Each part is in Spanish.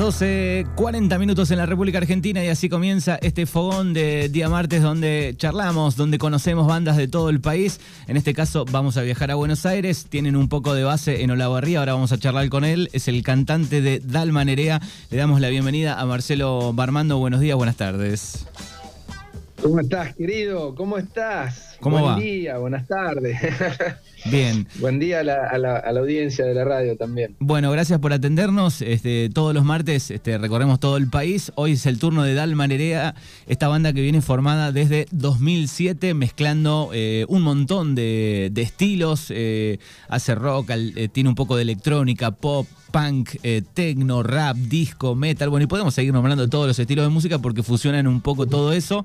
Las 12, 40 minutos en la República Argentina y así comienza este fogón de día martes donde charlamos, donde conocemos bandas de todo el país. En este caso vamos a viajar a Buenos Aires, tienen un poco de base en Olavarría, ahora vamos a charlar con él, es el cantante de Dalma Nerea. Le damos la bienvenida a Marcelo Barmando, buenos días, buenas tardes. ¿Cómo estás, querido? ¿Cómo estás? ¿Cómo Buen va? día, buenas tardes. Bien. Buen día a la, a la- a la audiencia de la radio también. Bueno, gracias por atendernos. Este, todos los martes este, recorremos todo el país. Hoy es el turno de Dalma Nerea, esta banda que viene formada desde 2007, mezclando eh, un montón de, de estilos. eh, hace rock, al- eh, tiene un poco de electrónica, pop, punk, eh, techno, rap, disco, metal. Bueno, y podemos seguir nombrando todos los estilos de música porque fusionan un poco todo eso.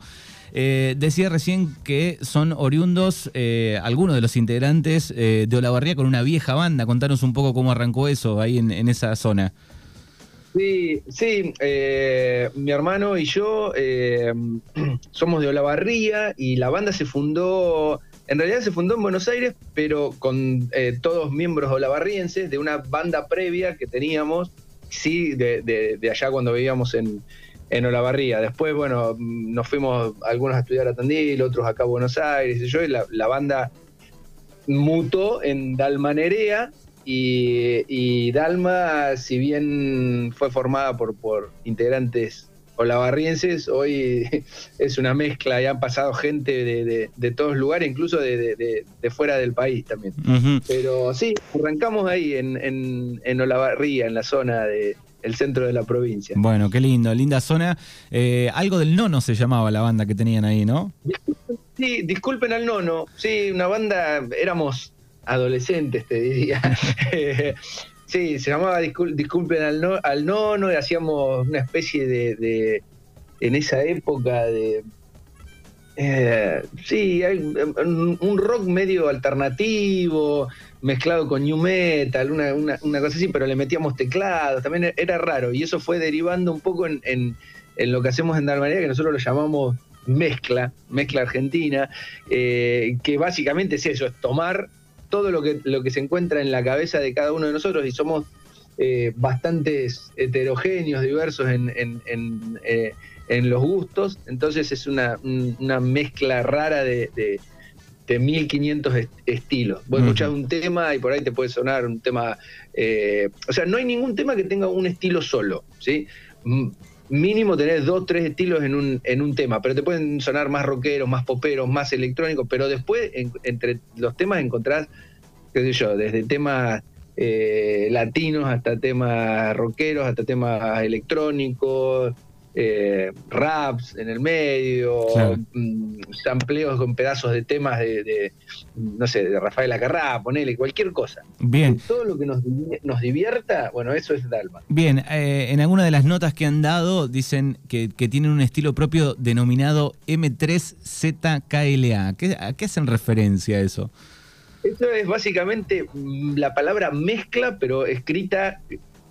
Eh, decía recién que son oriundos eh, algunos de los integrantes eh, de Olavarría con una vieja banda. Contanos un poco cómo arrancó eso ahí en, en esa zona. Sí, sí, eh, mi hermano y yo somos de Olavarría y la banda se fundó, en realidad se fundó en Buenos Aires, pero con eh, todos miembros olavarrienses de una banda previa que teníamos, sí, de, de- allá cuando vivíamos en, en Olavarría. Después, bueno, nos fuimos algunos a estudiar a Tandil, otros acá a Buenos Aires y yo, y la, la banda mutó en Dalmanerea y, y Dalma, si bien fue formada por, por integrantes olavarrienses, hoy es una mezcla y han pasado gente de, de- de todos lugares, incluso de, de- de- de fuera del país también. Pero sí, arrancamos ahí en, en, en Olavarría, en la zona del centro de la provincia. Bueno, qué lindo, linda zona. Eh, algo del nono se llamaba la banda que tenían ahí, ¿no? Sí, disculpen al nono. Sí, una banda, éramos adolescentes, te diría. sí, se llamaba Discul- Disculpen al, no- al nono y hacíamos una especie de, de- en esa época de... eh, sí, hay un, rock medio alternativo, mezclado con new metal, una, una- una cosa así, pero le metíamos teclados, también era raro, y eso fue derivando un poco en, en- en lo que hacemos en Dalmaría, que nosotros lo llamamos mezcla, mezcla argentina, eh, que básicamente es eso, es tomar todo lo que, lo que se encuentra en la cabeza de cada uno de nosotros y somos eh, bastantes heterogéneos, diversos en, en- en, eh, en los gustos, entonces es una, un- una mezcla rara de, de, de 1500 est- estilos. Vos escuchás un tema y por ahí te puede sonar un tema, eh, o sea, no hay ningún tema que tenga un estilo solo, ¿sí? Mínimo tenés dos, tres estilos en un, en un tema, pero te pueden sonar más rockeros, más poperos, más electrónicos, pero después en- entre los temas encontrás, qué sé yo, desde temas eh, latinos hasta temas rockeros, hasta temas electrónicos, eh, raps en el medio, Claro. mm, sampleos con pedazos de temas de, de, no sé, de Rafael Acarrá, ponele, cualquier cosa. Bien. Todo lo que nos, divi- nos divierta, bueno, eso es Dalma. Bien, eh, en alguna de las notas que han dado dicen que, que tienen un estilo propio denominado M3ZKLA. ¿Qué- ¿A qué hacen referencia eso? Eso es básicamente mm, la palabra mezcla, pero escrita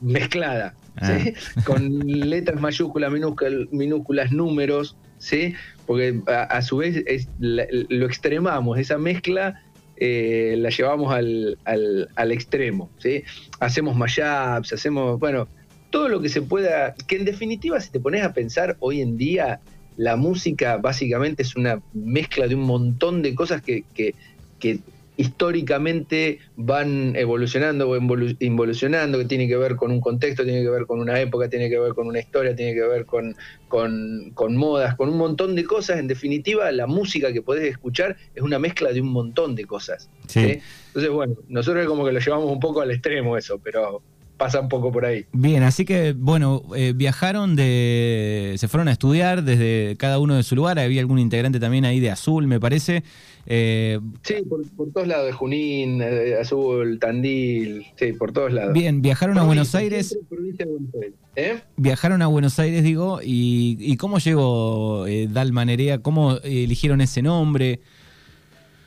mezclada, ¿sí? con letras mayúsculas, minúsculas, minúsculas, números, ¿sí? porque a, a su vez es la- lo extremamos, esa mezcla eh, la llevamos al, al- al extremo. ¿sí? Hacemos mashups, hacemos, bueno, todo lo que se pueda, que en definitiva si te pones a pensar hoy en día, la música básicamente es una mezcla de un montón de cosas que, que- que históricamente van evolucionando o involu- involucionando, que tiene que ver con un contexto, tiene que ver con una época, tiene que ver con una historia, tiene que ver con, con, con modas, con un montón de cosas. En definitiva, la música que podés escuchar es una mezcla de un montón de cosas. Sí. ¿sí? Entonces, bueno, nosotros como que lo llevamos un poco al extremo eso, pero pasa un poco por ahí. Bien, así que, bueno, eh, viajaron de. se fueron a estudiar desde cada uno de su lugar. Había algún integrante también ahí de Azul, me parece. Eh, Sí, por, por todos lados, de Junín, eh, Azul, Tandil, sí, por todos lados. bien, viajaron a Buenos Aires. siempre provincia de Buenos Aires. ¿Eh? Viajaron a Buenos Aires, digo, y, y ¿cómo llegó eh, Dalma Nerea? ¿Cómo eligieron ese nombre?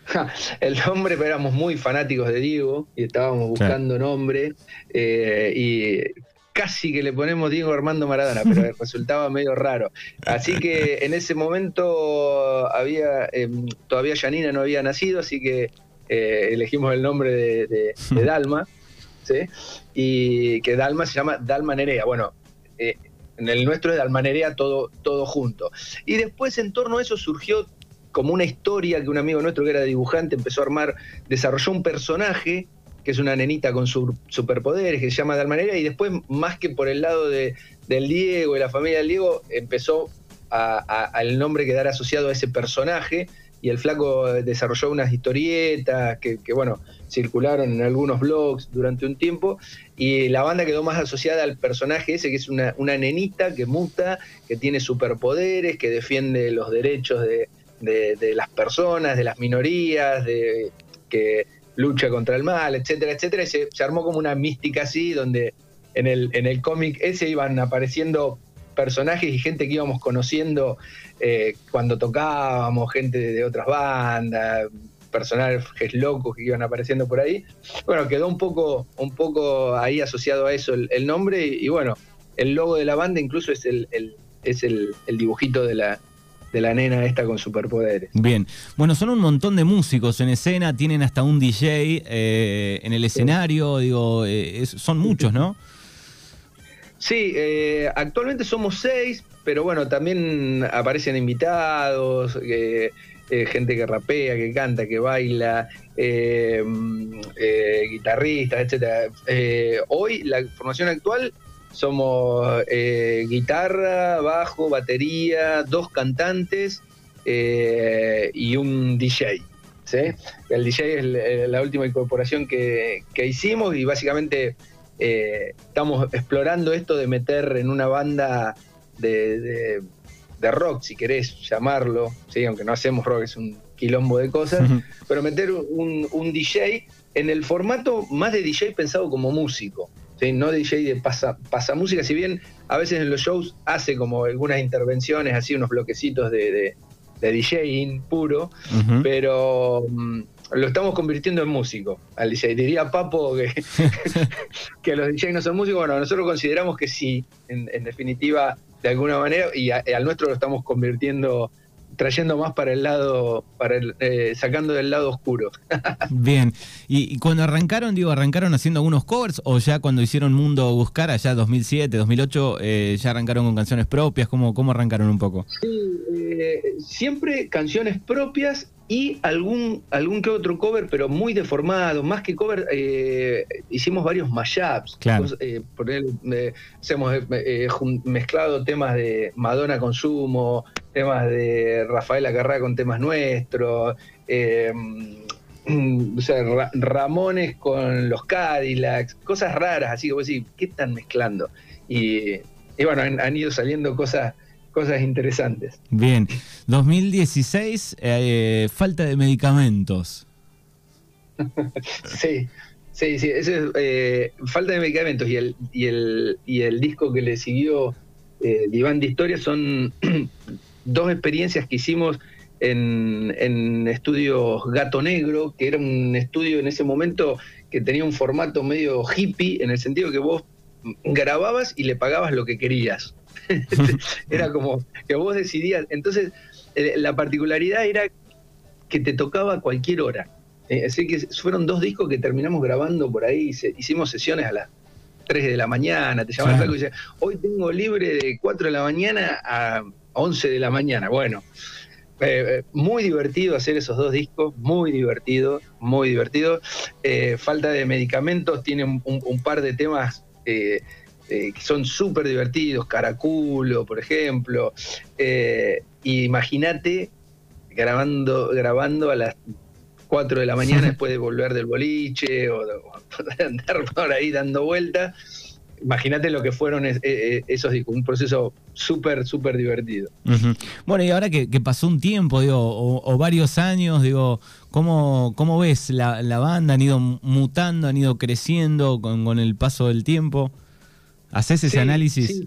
Ja, el nombre, pero éramos muy fanáticos de Diego y estábamos buscando nombre eh, y casi que le ponemos Diego Armando Maradona, pero resultaba medio raro. Así que en ese momento había eh, todavía Janina no había nacido, así que eh, elegimos el nombre de, de- de Dalma, ¿sí? y que Dalma se llama Dalma Nerea. Bueno, en el nuestro es de Almanerea todo, todo junto. Y después en torno a eso surgió como una historia que un amigo nuestro que era dibujante empezó a armar, desarrolló un personaje que es una nenita con superpoderes, que se llama de Almanerea, y después, más que por el lado de, del Diego y la familia del Diego, empezó al nombre quedar asociado a ese personaje, y el flaco desarrolló unas historietas que, bueno, circularon en algunos blogs durante un tiempo y la banda quedó más asociada al personaje ese que es una, nenita que muta, que tiene superpoderes, que defiende los derechos de, las personas, de las minorías, de que lucha contra el mal, etcétera, etcétera. Se, se armó como una mística así donde en el, en el cómic ese iban apareciendo personajes y gente que íbamos conociendo eh, cuando tocábamos, gente de otras bandas, personajes locos que iban apareciendo por ahí. Bueno, quedó un poco, un poco ahí asociado a eso el, nombre y, bueno, el logo de la banda incluso es el, es el, dibujito de la, de la nena esta con superpoderes. Bien, bueno, son un montón de músicos en escena, tienen hasta un DJ eh, en el escenario, digo, eh, son muchos, ¿no? Sí, eh, actualmente somos seis, pero bueno, también aparecen invitados, eh, eh, gente que rapea, que canta, que baila, guitarristas, etc. hoy la formación actual somos guitarra, bajo, batería, dos cantantes y un DJ. ¿sí? El DJ es la última incorporación que, que hicimos y básicamente eh, estamos explorando esto de meter en una banda de, rock, si querés llamarlo, ¿sí? aunque no hacemos rock, es un quilombo de cosas, pero meter un, DJ en el formato más de DJ pensado como músico. ¿Sí? no DJ de pasa, música, si bien a veces en los shows hace como algunas intervenciones, así unos bloquecitos de, de, DJing puro, pero mm, lo estamos convirtiendo en músico al DJ. Diría Papo que, que los DJs no son músicos. Bueno, nosotros consideramos que sí, en, definitiva, de alguna manera, y al nuestro lo estamos convirtiendo trayendo más para el lado, para el, eh, sacando del lado oscuro. Bien, ¿Y, cuando arrancaron, digo, arrancaron haciendo algunos covers o ya cuando hicieron Mundo Buscar, allá 2007, 2008, eh, ya arrancaron con canciones propias? ¿Cómo, cómo arrancaron un poco? Sí, eh, siempre canciones propias y algún, algún que otro cover, pero muy deformado, más que cover, hicimos varios mashups. Claro. por hemos mezclado temas de Madonna Consumo, temas de Rafael Acarrá con temas nuestros, eh, o sea, Ramones con los Cadillacs, cosas raras, así como decir, ¿qué están mezclando? Y, bueno, han, ido saliendo cosas, cosas interesantes. Bien, 2016, eh, falta de medicamentos. sí, sí, sí, eh, falta de medicamentos y el, y el, y el disco que le siguió Diván de Historia son dos experiencias que hicimos en, estudios Gato Negro, que era un estudio en ese momento que tenía un formato medio hippie, en el sentido que vos grababas y le pagabas lo que querías. era como que vos decidías. Entonces, eh, la particularidad era que te tocaba a cualquier hora. Eh, así que fueron dos discos que terminamos grabando por ahí, hicimos sesiones a las 3 de la mañana, te llaman y dice, hoy tengo libre de 4 de la mañana a 11 de la mañana. Bueno, eh, eh, muy divertido hacer esos dos discos, muy divertido, muy divertido. Eh, falta de medicamentos, tiene un, par de temas que son súper divertidos, Caraculo, por ejemplo. Imagínate grabando, grabando a las 4 de la mañana después de volver del boliche o, de andar por ahí dando vueltas imagínate lo que fueron eh, eh, esos discos, un proceso súper, súper divertido. Bueno, y ahora que, pasó un tiempo, digo, o, varios años, digo, ¿cómo, cómo ves la, banda? ¿Han ido mutando, han ido creciendo con, el paso del tiempo? ¿Haces ese análisis?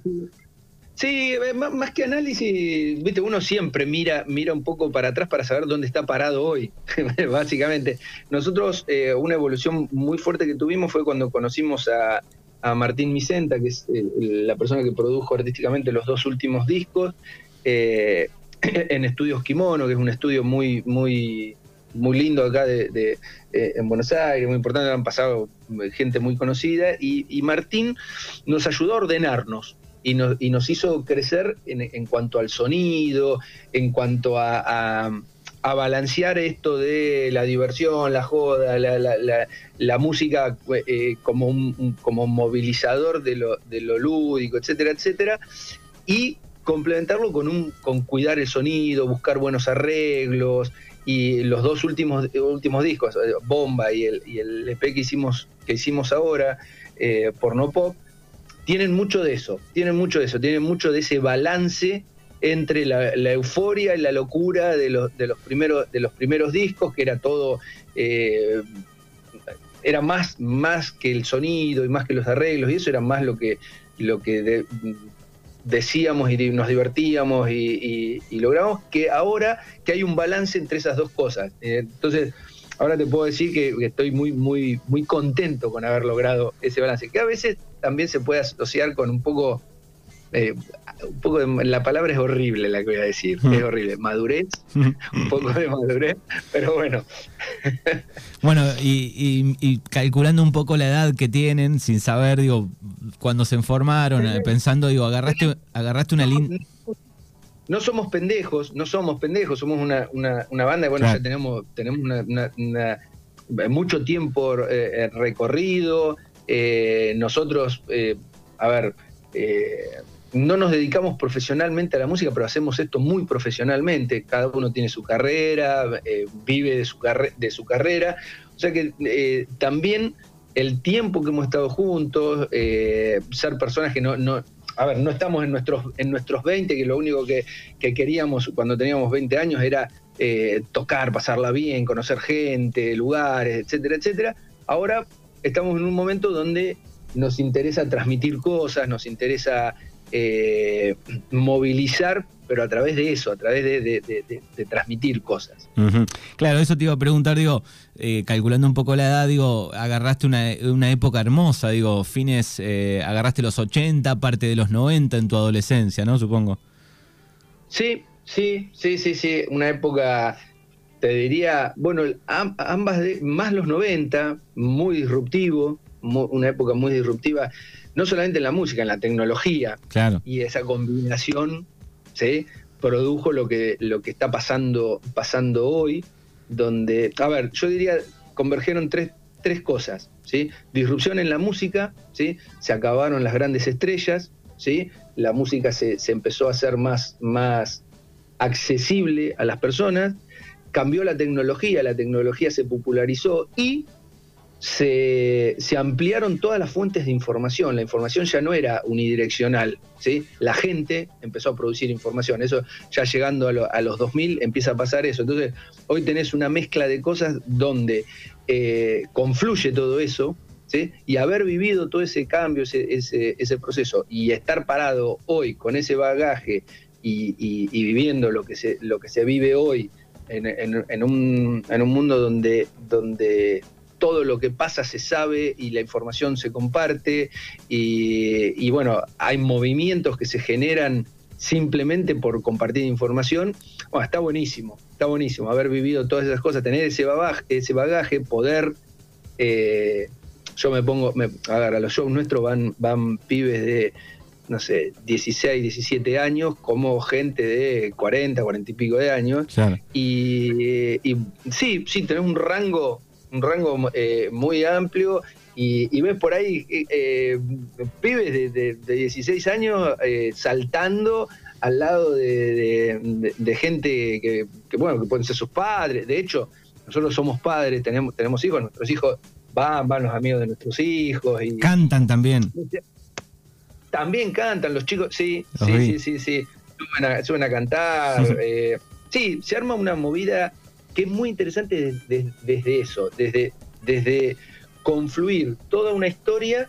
Sí, eh, más, que análisis, viste, uno siempre mira, mira un poco para atrás para saber dónde está parado hoy, básicamente. Nosotros, una evolución muy fuerte que tuvimos fue cuando conocimos a, a Martín Micenta, que es la persona que produjo artísticamente los dos últimos discos, eh, en Estudios Kimono, que es un estudio muy, muy, muy lindo acá de, eh, en Buenos Aires, muy importante, han pasado gente muy conocida, y, Martín nos ayudó a ordenarnos. y nos, y nos hizo crecer en, cuanto al sonido, en cuanto a, balancear esto de la diversión, la joda, la, música eh, como, un, como movilizador de lo, de lo lúdico, etcétera, etcétera, y complementarlo con, un, con cuidar el sonido, buscar buenos arreglos, y los dos últimos, últimos discos, eh, Bomba y el, y el EP que hicimos, que hicimos ahora, eh, Porno Pop, tienen mucho de eso, tienen mucho de eso, tienen mucho de ese balance entre la, euforia y la locura de los, de los, primeros, de los primeros discos, que era todo, eh, era más, más que el sonido y más que los arreglos, y eso era más lo que, lo que decíamos y nos divertíamos y, logramos, que ahora que hay un balance entre esas dos cosas. Eh, entonces, ahora te puedo decir que, estoy muy, muy, muy contento con haber logrado ese balance, que a veces también se puede asociar con un poco eh, un poco de, la palabra es horrible la que voy a decir, es horrible, madurez, un poco de madurez, pero bueno. bueno, y, calculando un poco la edad que tienen, sin saber, digo, cuando se informaron, eh, pensando, digo, agarraste, agarraste una línea... No somos pendejos, no somos pendejos, somos una, una, banda, bueno, ya tenemos, tenemos una, mucho tiempo eh, recorrido, nosotros, a ver, no nos dedicamos profesionalmente a la música, pero hacemos esto muy profesionalmente. Cada uno tiene su carrera, eh, vive de su, de su, carrera. O sea que eh, también el tiempo que hemos estado juntos, eh, ser personas que no, no, a ver, no estamos en nuestros, en nuestros 20, que lo único que, que queríamos cuando teníamos 20 años era tocar, pasarla bien, conocer gente, lugares, etcétera, etcétera. Ahora estamos en un momento donde nos interesa transmitir cosas, nos interesa eh, movilizar, pero a través de eso, a través de, transmitir cosas. Claro, eso te iba a preguntar, digo, eh, calculando un poco la edad, digo, agarraste una, época hermosa, digo, fines, eh, agarraste los 80, parte de los 90 en tu adolescencia, ¿no? Supongo. Sí, sí, sí, sí, sí, una época, te diría, bueno, ambas, de, más los 90, muy disruptivo, una época muy disruptiva no solamente en la música, en la tecnología. Claro. Y esa combinación ¿sí? produjo lo que, lo que está pasando, pasando hoy, donde, a ver, yo diría, convergieron tres, tres cosas. ¿sí? Disrupción en la música, ¿sí? se acabaron las grandes estrellas, ¿sí? la música se, se empezó a hacer más, más accesible a las personas, cambió la tecnología, la tecnología se popularizó y se, ampliaron todas las fuentes de información. La información ya no era unidireccional. ¿sí? La gente empezó a producir información. Eso ya llegando a, los 2000 empieza a pasar eso. Entonces, hoy tenés una mezcla de cosas donde eh, confluye todo eso. Y haber vivido todo ese cambio, ese, ese, proceso, y estar parado hoy con ese bagaje y, viviendo lo que, se, lo que se vive hoy en, un, mundo donde todo lo que pasa se sabe y la información se comparte y, bueno, hay movimientos que se generan simplemente por compartir información. Bueno, está buenísimo, está buenísimo haber vivido todas esas cosas, tener ese bagaje, ese bagaje poder... Eh, yo me pongo, a ver, a los shows nuestros van, van pibes de, no sé, 16, 17 años, como gente de 40, 40 y pico de años. Y, y, sí, sí, tenés un rango un rango eh, muy amplio y, ves por ahí eh, eh, pibes de, 16 años saltando al lado de, gente que, bueno, que pueden ser sus padres. De hecho, nosotros somos padres, tenemos, tenemos hijos, nuestros hijos van, van los amigos de nuestros hijos. y Cantan también. También cantan los chicos, sí, sí, sí, sí, Suben a, cantar. sí, se arma una movida que es muy interesante desde, eso, desde, desde confluir toda una historia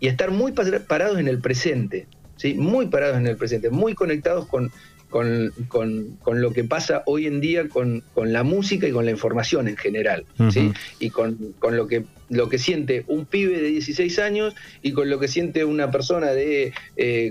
y estar muy parados en el presente, ¿sí? muy parados en el presente, muy conectados con, con, lo que pasa hoy en día con, la música y con la información en general, ¿sí? y con, lo, que, lo que siente un pibe de 16 años y con lo que siente una persona de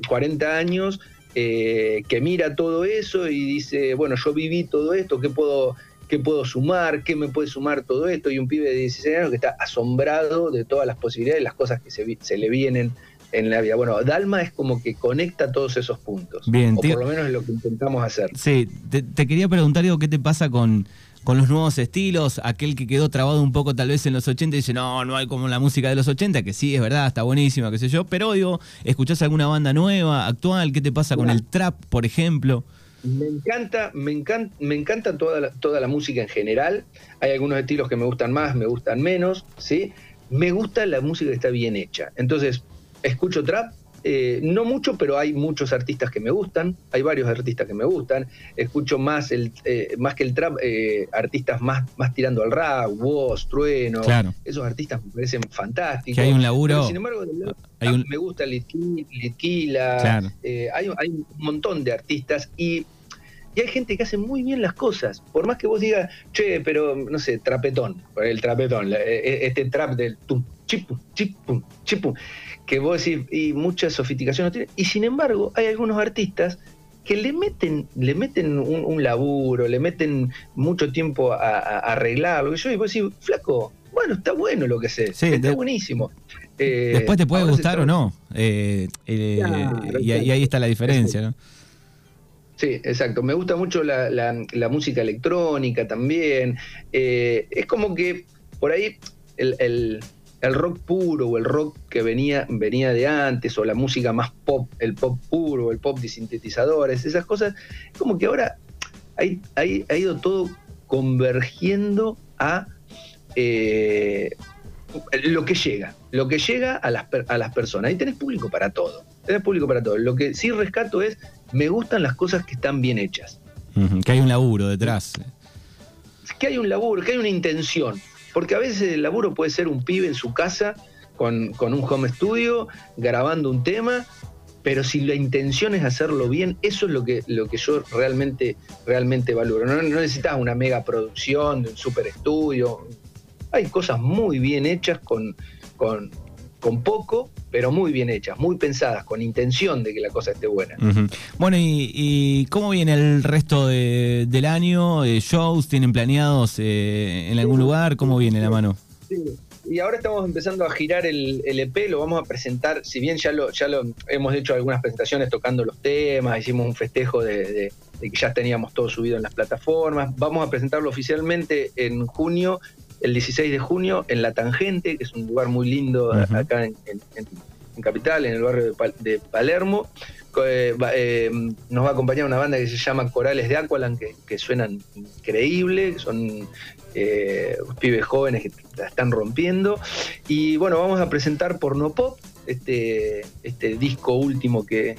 40 eh, años eh, que mira todo eso y dice, bueno, yo viví todo esto, ¿qué puedo, qué puedo sumar, qué me puede sumar todo esto, y un pibe de 16 años que está asombrado de todas las posibilidades, las cosas que se, le vienen en la vida. Bueno, Dalma es como que conecta todos esos puntos. Bien, o por lo menos es lo que intentamos hacer. Sí, te, quería preguntar, digo, ¿qué te pasa con, con los nuevos estilos? Aquel que quedó trabado un poco tal vez en los 80 y dice, no, no hay como la música de los 80, que sí, es verdad, está buenísima, qué sé yo, pero digo, ¿escuchás alguna banda nueva, actual? ¿Qué te pasa con el trap, por ejemplo? Me encanta, me encanta, me encanta toda la, toda la música en general. Hay algunos estilos que me gustan más, me gustan menos, ¿sí? Me gusta la música que está bien hecha. Entonces, escucho trap, eh, no mucho, pero hay muchos artistas que me gustan, hay varios artistas que me gustan. Escucho más el eh, más que el trap, eh, artistas más, más tirando al rap, voz, trueno. Esos artistas me parecen fantásticos. Que hay un laburo. sin embargo, me gusta Litquila, hay, hay un montón de artistas y y hay gente que hace muy bien las cosas. Por más que vos digas, che, pero no sé, trapetón, el trapetón, e, e, este trap del tum, chipum, chipum, chipum, que vos decís, y mucha sofisticación no tiene. Y sin embargo, hay algunos artistas que le meten, le meten un, laburo, le meten mucho tiempo a, arreglarlo. Y yo y vos decís, flaco, bueno, está bueno lo que sé, está buenísimo. Eh, después te puede gustar o no. Eh, eh, y, ahí está la diferencia, ¿no? Sí, exacto. Me gusta mucho la, la, música electrónica también. Es como que por ahí el, el, el, rock puro o el rock que venía, venía de antes, o la música más pop, el pop puro, el pop de sintetizadores, esas cosas, como que ahora ha, ido todo convergiendo a eh, lo que llega, lo que llega a las, a las personas. Ahí tenés público para todo, tenés público para todo. Lo que sí rescato es me gustan las cosas que están bien hechas. que hay un laburo detrás. Que hay un laburo, que hay una intención. Porque a veces el laburo puede ser un pibe en su casa con, un home studio grabando un tema, pero si la intención es hacerlo bien, eso es lo que, lo que yo realmente, realmente valoro. No, necesitas una mega producción un super estudio. Hay cosas muy bien hechas con, con, con poco, pero muy bien hechas, muy pensadas, con intención de que la cosa esté buena. Bueno, y, cómo viene el resto del año? Eh, ¿Shows tienen planeados eh, en algún lugar? ¿Cómo viene la mano? Sí. Y ahora estamos empezando a girar el, EP, lo vamos a presentar, si bien ya lo, ya lo hemos hecho algunas presentaciones tocando los temas, hicimos un festejo de que ya teníamos todo subido en las plataformas, vamos a presentarlo oficialmente en junio el 16 de junio en La Tangente, que es un lugar muy lindo acá en, Capital, en el barrio de, Palermo. Eh, eh, nos va a acompañar una banda que se llama Corales de Aqualand, que, suenan increíble, son eh, pibes jóvenes que la están rompiendo. Y bueno, vamos a presentar Porno Pop, este, este disco último que,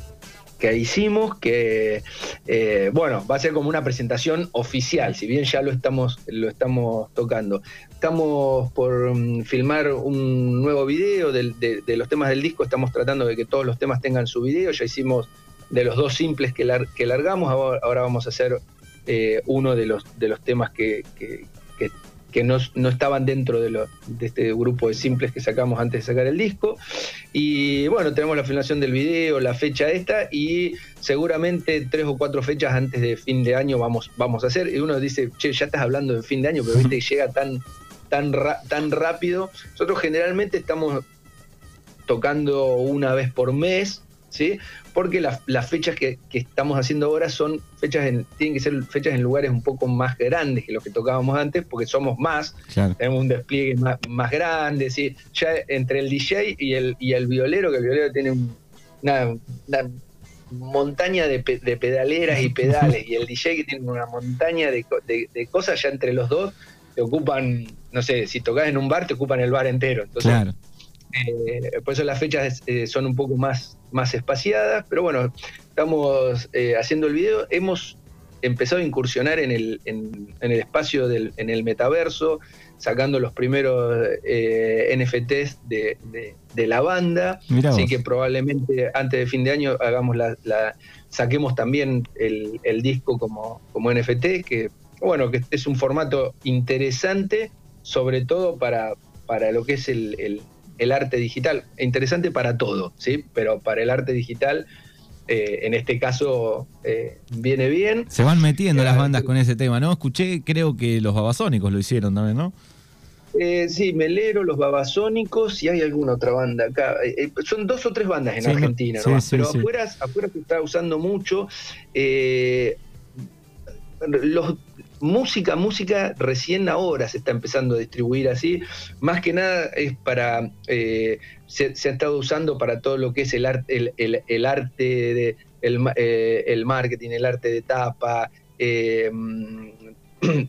que hicimos, que eh, bueno, va a ser como una presentación oficial, si bien ya lo estamos, lo estamos tocando. Estamos por mm, filmar un nuevo video de, los temas del disco, estamos tratando de que todos los temas tengan su video, ya hicimos de los dos simples que, que largamos, ahora, vamos a hacer eh, uno de los, de los temas que, que no, estaban dentro de, de, este grupo de simples que sacamos antes de sacar el disco. Y bueno, tenemos la filmación del video, la fecha esta, y seguramente tres o cuatro fechas antes de fin de año vamos, vamos a hacer. Y uno dice, che, ya estás hablando de fin de año, pero viste que llega tan, tan, tan rápido. Nosotros generalmente estamos tocando una vez por mes, ¿sí? porque las, fechas que, estamos haciendo ahora son fechas en, tienen que ser fechas en lugares un poco más grandes que los que tocábamos antes, porque somos más, tenemos un despliegue más, grande, ¿sí? ya entre el DJ y el, y el violero, que el violero tiene una, montaña de, pedaleras y pedales, y el DJ que tiene una montaña de, cosas, ya entre los dos te ocupan, no sé, si tocas en un bar, te ocupan el bar entero. Entonces, eh, por eso las fechas eh, son un poco más, más espaciadas, pero bueno, estamos eh, haciendo el video. Hemos empezado a incursionar en el, en, el espacio del en el metaverso, sacando los primeros NFTs de, la banda. Así que probablemente antes de fin de año hagamos la, saquemos también el, disco como, como NFT, que bueno, que es un formato interesante, sobre todo para, para lo que es el el arte digital. Interesante para todo, ¿sí? Pero para el arte digital, eh, en este caso, eh, viene bien. Se van metiendo las bandas con ese tema, ¿no? Escuché, creo que los babasónicos lo hicieron también, ¿no? Eh, sí, Melero, Los Babasónicos y hay alguna otra banda acá. Eh, eh, son dos o tres bandas en Argentina, pero afuera, afuera se está usando mucho. los, música, música recién ahora se está empezando a distribuir así. Más que nada es para. Se, ha estado usando para todo lo que es el, arte el, arte, de, el, marketing, el arte de tapa.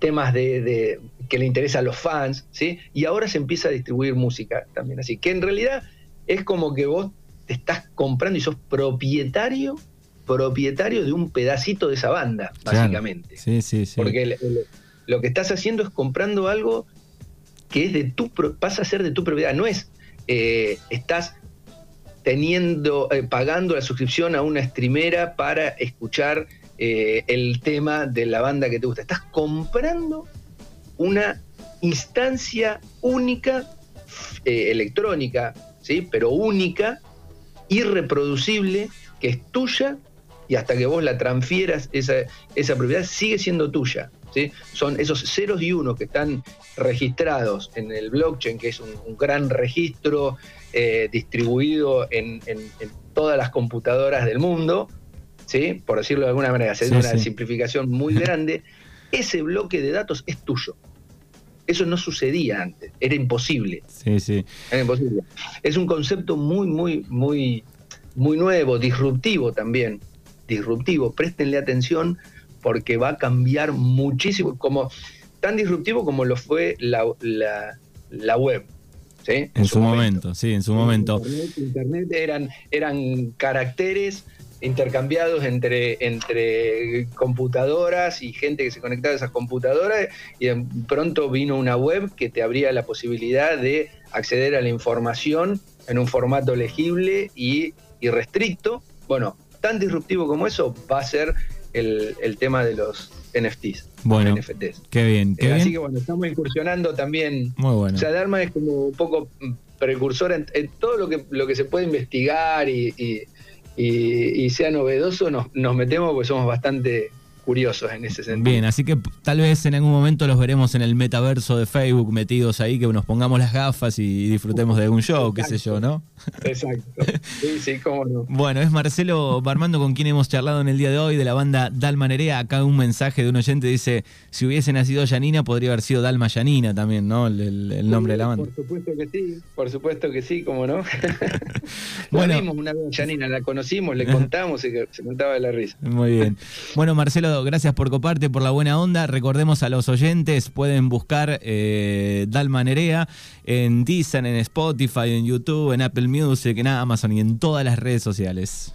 temas de, que le interesa a los fans, ¿sí? Y ahora se empieza a distribuir música también. Así que en realidad es como que vos te estás comprando y sos propietario, propietario de un pedacito de esa banda, básicamente. Sí, sí, sí. Porque lo que estás haciendo es comprando algo que es de tu, pasa a ser de tu propiedad. No es, eh, estás teniendo, eh, pagando la suscripción a una streamera para escuchar eh, el tema de la banda que te gusta. Estás comprando una instancia única, electrónica, ¿sí? pero única, irreproducible, que es tuya y hasta que vos la transfieras, esa, esa propiedad sigue siendo tuya. ¿sí? Son esos ceros y unos que están registrados en el blockchain, que es un, gran registro eh, distribuido en, todas las computadoras del mundo, ¿sí? por decirlo de alguna manera, hacer una simplificación muy grande ese bloque de datos es tuyo. Eso no sucedía antes, era imposible. Sí, sí. Era imposible. Es un concepto muy, muy, muy, muy nuevo, disruptivo también. Disruptivo, préstenle atención porque va a cambiar muchísimo, como tan disruptivo como lo fue la, web. ¿sí? En, su, momento. sí, en su momento. Internet, eran, eran caracteres intercambiados entre, entre computadoras y gente que se conectaba a esas computadoras y de pronto vino una web que te abría la posibilidad de acceder a la información en un formato legible y, restricto. Bueno, tan disruptivo como eso va a ser el, tema de los NFTs. Bueno, NFTs. qué bien. Qué eh, así que bueno, estamos incursionando también. Muy bueno. O sea, Dharma es como un poco precursor en, todo lo que, lo que se puede investigar y y, sea novedoso, nos, nos metemos porque somos bastante curiosos en ese sentido. Bien, así que tal vez en algún momento los veremos en el metaverso de Facebook metidos ahí, que nos pongamos las gafas y disfrutemos de algún show, qué sé yo, ¿no? Exacto. Sí, sí, cómo no. Bueno, es Marcelo Barmando con quien hemos charlado en el día de hoy de la banda Dalma Nerea. Acá un mensaje de un oyente dice, si hubiese nacido Yanina, podría haber sido Dalma Yanina también, ¿no? El, nombre de la banda. Por supuesto que sí, por supuesto que sí, cómo no. bueno, vimos una vez Yanina, la conocimos, le contamos y se contaba de la risa. Muy bien. Bueno, Marcelo, gracias por coparte, por la buena onda. Recordemos a los oyentes, pueden buscar eh, en Deezer, en Spotify, en YouTube, en Apple Music, en Amazon y en todas las redes sociales.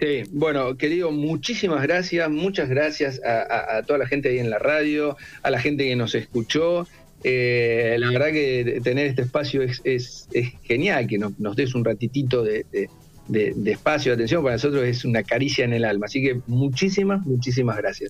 Sí, bueno, querido, muchísimas gracias, muchas gracias a, toda la gente ahí en la radio, a la gente que nos escuchó. Eh, la verdad que tener este espacio es, genial, que nos, des un ratitito de espacio, de atención, para nosotros es una caricia en el alma. Así que muchísimas, muchísimas gracias.